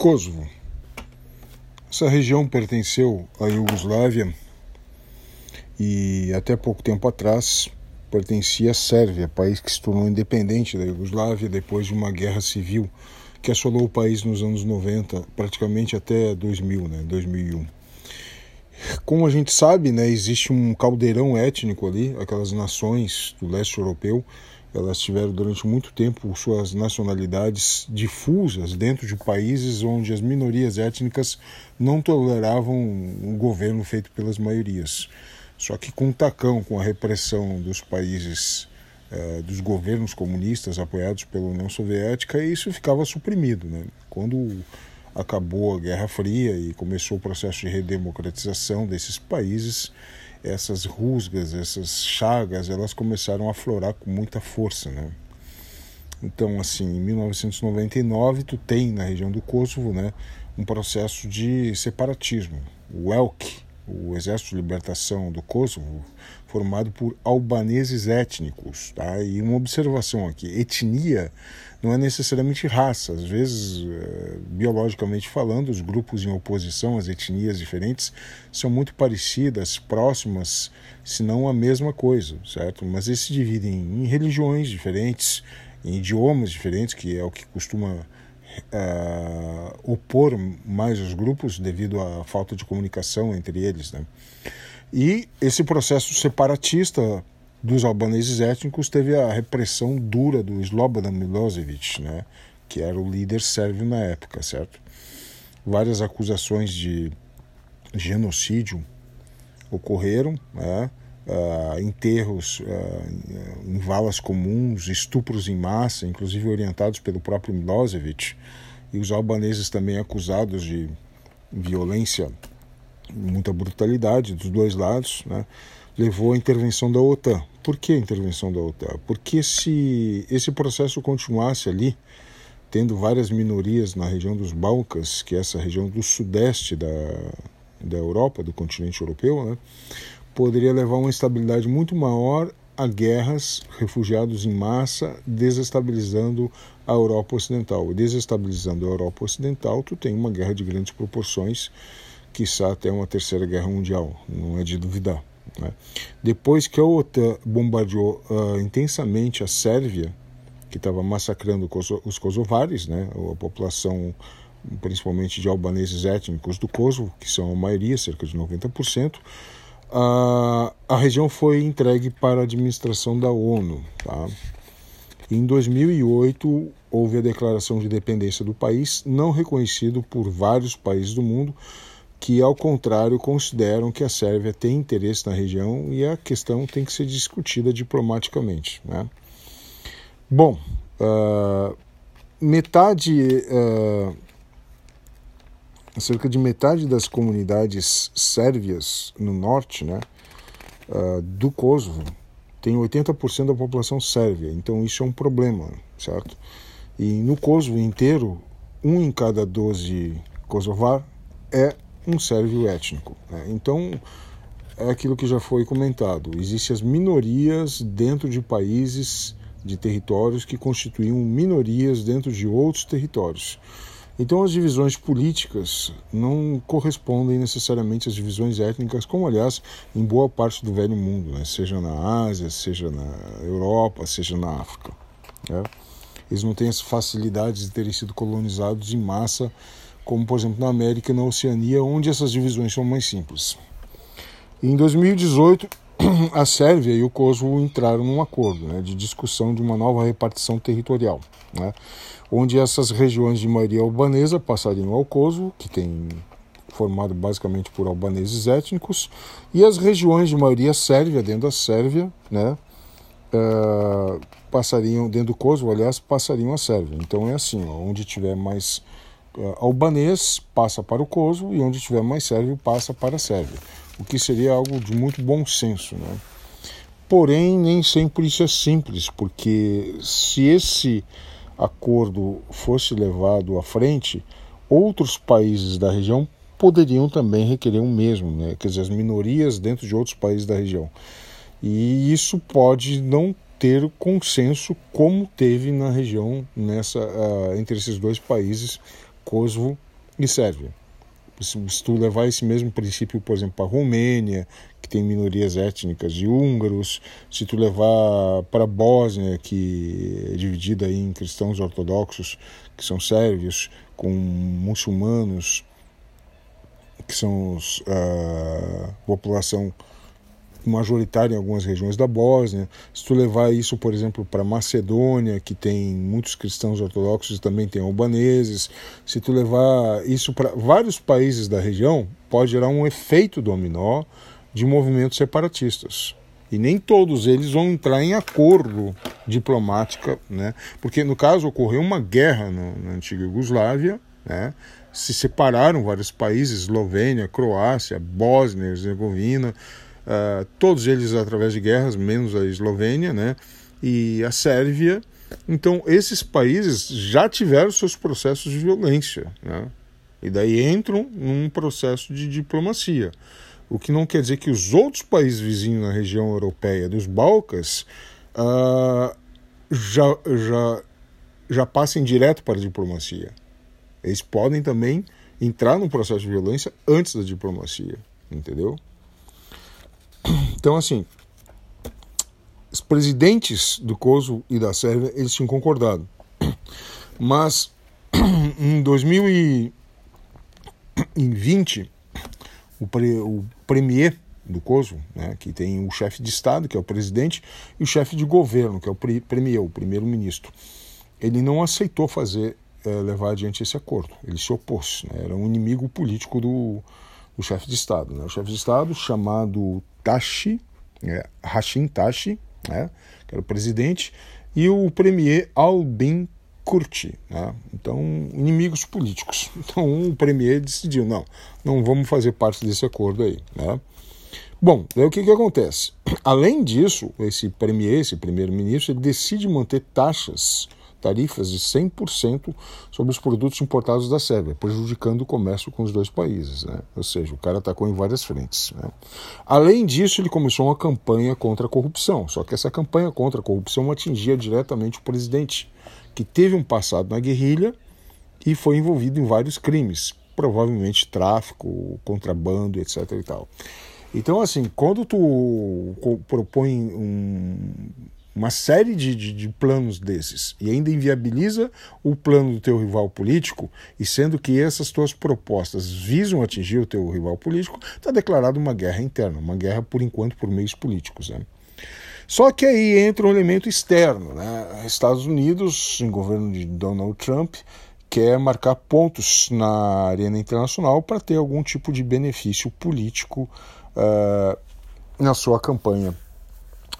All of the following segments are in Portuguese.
Kosovo. Essa região pertenceu à Iugoslávia e até pouco tempo atrás pertencia à Sérvia, país que se tornou independente da Iugoslávia depois de uma guerra civil que assolou o país nos anos 90, praticamente até 2000, né, 2001. Como a gente sabe, né, existe um caldeirão étnico ali, aquelas nações do leste europeu, elas tiveram durante muito tempo suas nacionalidades difusas dentro de países onde as minorias étnicas não toleravam o governo feito pelas maiorias. Só que com o tacão, com a repressão dos países, eh, dos governos comunistas apoiados pela União Soviética, isso ficava suprimido. Né? Quando acabou a Guerra Fria e começou o processo de redemocratização desses países, essas rusgas, essas chagas, elas começaram a aflorar com muita força, né? Então, assim, em 1999, tu tem na região do Kosovo, né, um processo de separatismo. O ELK, o Exército de Libertação do Kosovo, formado por albaneses étnicos. Tá? E uma observação aqui: etnia não é necessariamente raça. Às vezes, eh, biologicamente falando, os grupos em oposição, as etnias diferentes, são muito parecidas, próximas, se não a mesma coisa, certo? Mas eles se dividem em religiões diferentes, em idiomas diferentes, que é o que costuma uh, opor mais os grupos devido à falta de comunicação entre eles. Né? E esse processo separatista dos albaneses étnicos teve a repressão dura do Slobodan Milosevic, né? que era o líder sérvio na época, certo? Várias acusações de genocídio ocorreram, né? Uh, enterros uh, em valas comuns, estupros em massa, inclusive orientados pelo próprio Milosevic, e os albaneses também acusados de violência, muita brutalidade dos dois lados, né, levou à intervenção da OTAN. Por que a intervenção da OTAN? Porque se esse processo continuasse ali, tendo várias minorias na região dos Balcãs, que é essa região do sudeste da, da Europa, do continente europeu, né, poderia levar a uma instabilidade muito maior a guerras, refugiados em massa, desestabilizando a Europa Ocidental. Desestabilizando a Europa Ocidental, tu tem uma guerra de grandes proporções, quiçá até uma terceira guerra mundial, não é de duvidar. Né? Depois que a OTAN bombardeou uh, intensamente a Sérvia, que estava massacrando os kosovares, né? a população principalmente de albaneses étnicos do Kosovo, que são a maioria, cerca de 90%, a, a região foi entregue para a administração da ONU. Tá? Em 2008, houve a declaração de independência do país, não reconhecido por vários países do mundo, que, ao contrário, consideram que a Sérvia tem interesse na região e a questão tem que ser discutida diplomaticamente. Né? Bom, uh, metade uh, cerca de metade das comunidades sérvias no norte né, uh, do Kosovo tem 80% da população sérvia, então isso é um problema, certo? E no Kosovo inteiro, um em cada 12 kosovar é um sérvio étnico. Né? Então, é aquilo que já foi comentado: existem as minorias dentro de países, de territórios que constituem minorias dentro de outros territórios. Então, as divisões políticas não correspondem necessariamente às divisões étnicas, como, aliás, em boa parte do velho mundo, né? seja na Ásia, seja na Europa, seja na África. Né? Eles não têm as facilidades de terem sido colonizados em massa, como, por exemplo, na América e na Oceania, onde essas divisões são mais simples. Em 2018, a Sérvia e o Kosovo entraram num acordo né, de discussão de uma nova repartição territorial. Né? onde essas regiões de maioria albanesa passariam ao Kosovo, que tem formado basicamente por albaneses étnicos, e as regiões de maioria sérvia, dentro da Sérvia, né, uh, passariam, dentro do Kosovo, aliás, passariam a Sérvia. Então é assim, ó, onde tiver mais uh, albanês, passa para o Kosovo, e onde tiver mais sérvio, passa para a Sérvia. O que seria algo de muito bom senso, né? Porém, nem sempre isso é simples, porque se esse acordo fosse levado à frente, outros países da região poderiam também requerer o mesmo, né? quer dizer, as minorias dentro de outros países da região. E isso pode não ter consenso como teve na região nessa uh, entre esses dois países, Kosovo e Sérvia. Se tu levar esse mesmo princípio, por exemplo, para a Romênia, que tem minorias étnicas de húngaros, se tu levar para a Bósnia, que é dividida em cristãos ortodoxos, que são sérvios, com muçulmanos, que são a população majoritária em algumas regiões da Bósnia. Se tu levar isso, por exemplo, para Macedônia, que tem muitos cristãos ortodoxos e também tem albaneses, se tu levar isso para vários países da região, pode gerar um efeito dominó de movimentos separatistas. E nem todos eles vão entrar em acordo diplomática, né? porque no caso ocorreu uma guerra no, na antiga Iugoslávia, né? se separaram vários países, Eslovênia, Croácia, Bósnia, Herzegovina, uh, todos eles através de guerras, menos a Eslovênia, né? E a Sérvia. Então, esses países já tiveram seus processos de violência, né? E daí entram num processo de diplomacia. O que não quer dizer que os outros países vizinhos na região europeia dos Balcãs uh, já, já, já passem direto para a diplomacia. Eles podem também entrar num processo de violência antes da diplomacia, entendeu? Então, assim, os presidentes do Kosovo e da Sérvia, eles tinham concordado. Mas, em 2020, o, pre, o premier do Kosovo, né, que tem o chefe de Estado, que é o presidente, e o chefe de governo, que é o premier, o primeiro-ministro, ele não aceitou fazer, é, levar adiante esse acordo. Ele se opôs, né, era um inimigo político do, do chefe de Estado. Né, o chefe de Estado, chamado Tashi, é, Hashim Tashi, né, que era o presidente, e o premier Albin Kurti. Né? Então, inimigos políticos. Então, o premier decidiu: não, não vamos fazer parte desse acordo aí. Né? Bom, daí o que, que acontece? Além disso, esse premier, esse primeiro-ministro, ele decide manter taxas tarifas de 100% sobre os produtos importados da Sérvia, prejudicando o comércio com os dois países. Né? Ou seja, o cara atacou em várias frentes. Né? Além disso, ele começou uma campanha contra a corrupção, só que essa campanha contra a corrupção atingia diretamente o presidente, que teve um passado na guerrilha e foi envolvido em vários crimes, provavelmente tráfico, contrabando, etc. E tal. Então, assim, quando tu propõe um, uma série de, de, de, planos desses e ainda inviabiliza o plano do teu rival político, e sendo que essas tuas propostas visam atingir o teu rival político, está declarada uma guerra interna, uma guerra por enquanto por meios políticos. Né? Só que aí entra um elemento externo. Né? Estados Unidos, em governo de Donald Trump, quer marcar pontos na arena internacional para ter algum tipo de benefício político uh, na sua campanha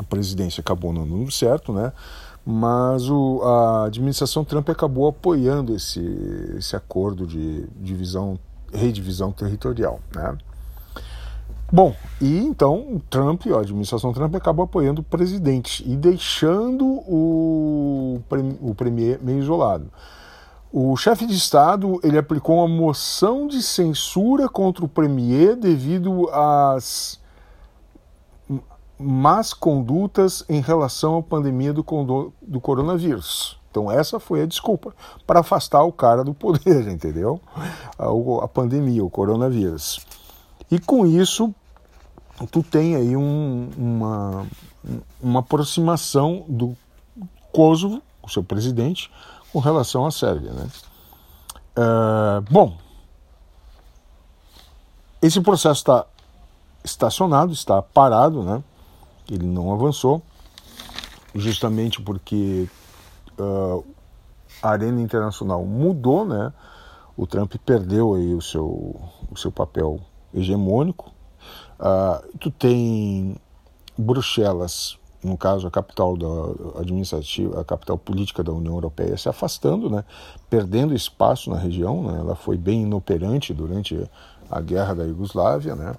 a presidência acabou não dando certo, né? Mas o, a administração Trump acabou apoiando esse, esse acordo de divisão, redivisão territorial, né? Bom, e então Trump, a administração Trump acabou apoiando o presidente e deixando o, o premier meio isolado. O chefe de Estado ele aplicou uma moção de censura contra o premier devido às más condutas em relação à pandemia do, do coronavírus. Então essa foi a desculpa para afastar o cara do poder, entendeu? A, a, pandemia, o coronavírus. E com isso, tu tem aí um, uma, uma aproximação do Kosovo, o seu presidente, com relação à Sérvia. Né? Uh, bom, esse processo está estacionado, está parado, né? Ele não avançou, justamente porque uh, a arena internacional mudou, né? O Trump perdeu aí o seu, o seu papel hegemônico. Uh, tu tem Bruxelas, no caso a capital da administrativa, a capital política da União Europeia se afastando, né? Perdendo espaço na região, né? Ela foi bem inoperante durante a guerra da Iugoslávia, né?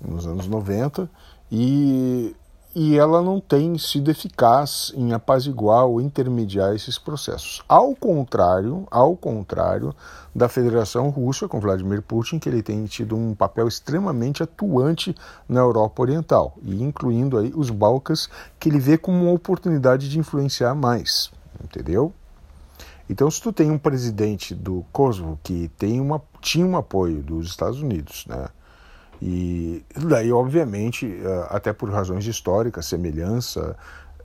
Nos anos 90 e e ela não tem sido eficaz em apaziguar ou intermediar esses processos. Ao contrário, ao contrário da Federação Russa com Vladimir Putin, que ele tem tido um papel extremamente atuante na Europa Oriental, e incluindo aí os Balcãs, que ele vê como uma oportunidade de influenciar mais, entendeu? Então, se tu tem um presidente do Kosovo que tem uma, tinha um apoio dos Estados Unidos, né? E daí, obviamente, eh, até por razões históricas, semelhança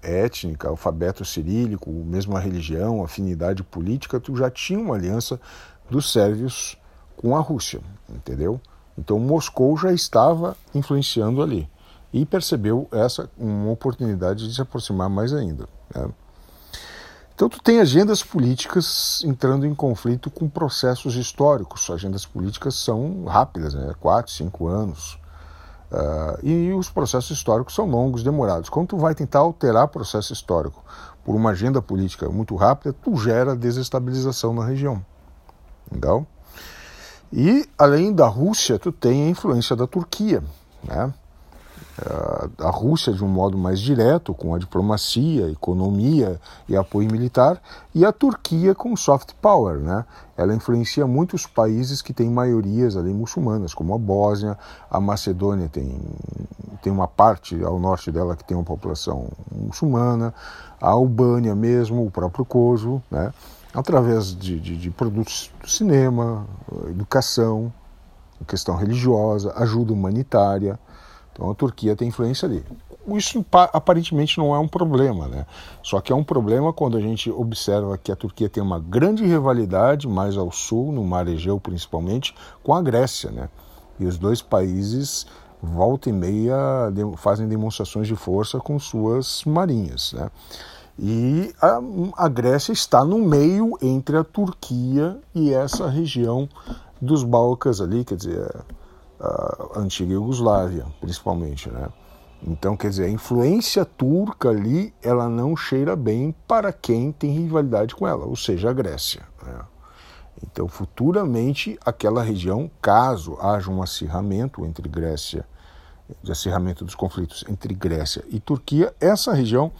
étnica, alfabeto cirílico, mesma religião, afinidade política, tu já tinha uma aliança dos sérvios com a Rússia, entendeu? Então Moscou já estava influenciando ali e percebeu essa uma oportunidade de se aproximar mais ainda. Né? Então tu tem agendas políticas entrando em conflito com processos históricos. Agendas políticas são rápidas, né? quatro, cinco anos. Uh, e os processos históricos são longos, demorados. Quando tu vai tentar alterar processo histórico por uma agenda política muito rápida, tu gera desestabilização na região. Legal? E além da Rússia, tu tem a influência da Turquia, né? A Rússia de um modo mais direto, com a diplomacia, economia e apoio militar, e a Turquia com soft power. Né? Ela influencia muitos países que têm maiorias ali muçulmanas, como a Bósnia, a Macedônia tem, tem uma parte ao norte dela que tem uma população muçulmana, a Albânia mesmo, o próprio Kosovo, né? através de, de, de produtos do cinema, educação, questão religiosa, ajuda humanitária. Então a Turquia tem influência ali. Isso aparentemente não é um problema, né? Só que é um problema quando a gente observa que a Turquia tem uma grande rivalidade mais ao sul, no Mar Egeu principalmente, com a Grécia, né? E os dois países volta e meia fazem demonstrações de força com suas marinhas, né? E a, a Grécia está no meio entre a Turquia e essa região dos Balcãs ali, quer dizer, antiga Iugoslávia, principalmente, né? Então, quer dizer, a influência turca ali, ela não cheira bem para quem tem rivalidade com ela, ou seja, a Grécia. Né? Então, futuramente, aquela região, caso haja um acirramento entre Grécia, de acirramento dos conflitos entre Grécia e Turquia, essa região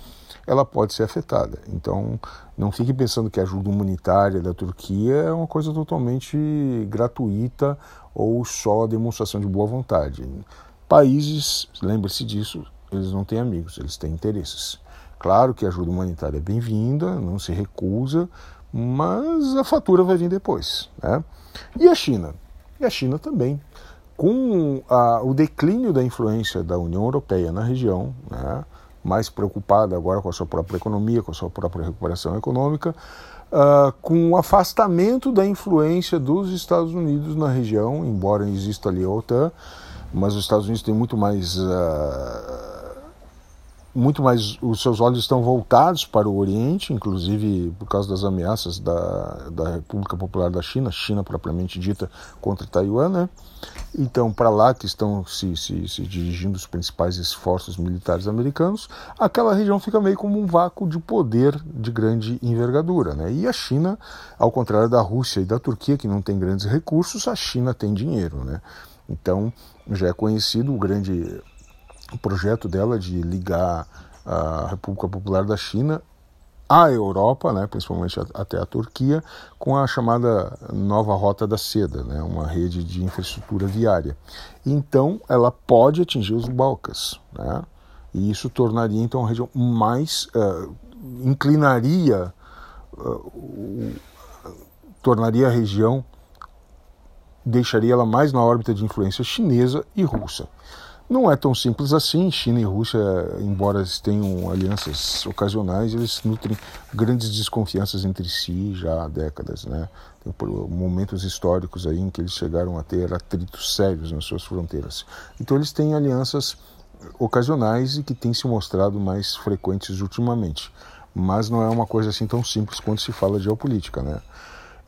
ela pode ser afetada. Então, não fique pensando que a ajuda humanitária da Turquia é uma coisa totalmente gratuita ou só demonstração de boa vontade. Países, lembre-se disso, eles não têm amigos, eles têm interesses. Claro que a ajuda humanitária é bem-vinda, não se recusa, mas a fatura vai vir depois. Né? E a China? E a China também. Com a, o declínio da influência da União Europeia na região, né? mais preocupada agora com a sua própria economia, com a sua própria recuperação econômica, uh, com o afastamento da influência dos Estados Unidos na região, embora exista ali a OTAN, mas os Estados Unidos têm muito mais uh, muito mais os seus olhos estão voltados para o Oriente, inclusive por causa das ameaças da, da República Popular da China, China propriamente dita, contra Taiwan, né? Então, para lá que estão se, se, se, dirigindo os principais esforços militares americanos, aquela região fica meio como um vácuo de poder de grande envergadura, né? E a China, ao contrário da Rússia e da Turquia, que não tem grandes recursos, a China tem dinheiro, né? Então, já é conhecido o grande o projeto dela de ligar a República Popular da China à Europa, né, principalmente até a Turquia, com a chamada nova Rota da Seda, né, uma rede de infraestrutura viária. Então, ela pode atingir os Balcãs, né, e isso tornaria então a região mais uh, inclinaria, uh, tornaria a região deixaria ela mais na órbita de influência chinesa e russa. Não é tão simples assim. China e Rússia, embora tenham alianças ocasionais, eles nutrem grandes desconfianças entre si já há décadas, né? Tem momentos históricos aí em que eles chegaram a ter atritos sérios nas suas fronteiras. Então eles têm alianças ocasionais e que têm se mostrado mais frequentes ultimamente. Mas não é uma coisa assim tão simples quando se fala de geopolítica, né?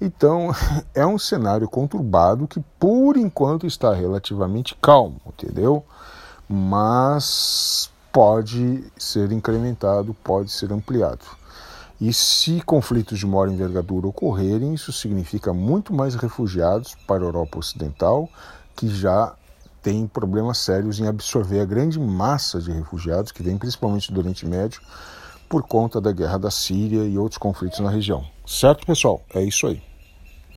Então, é um cenário conturbado que, por enquanto, está relativamente calmo, entendeu? Mas pode ser incrementado, pode ser ampliado. E se conflitos de maior envergadura ocorrerem, isso significa muito mais refugiados para a Europa Ocidental, que já tem problemas sérios em absorver a grande massa de refugiados que vem principalmente do Oriente Médio por conta da guerra da Síria e outros conflitos na região. Certo, pessoal? É isso aí.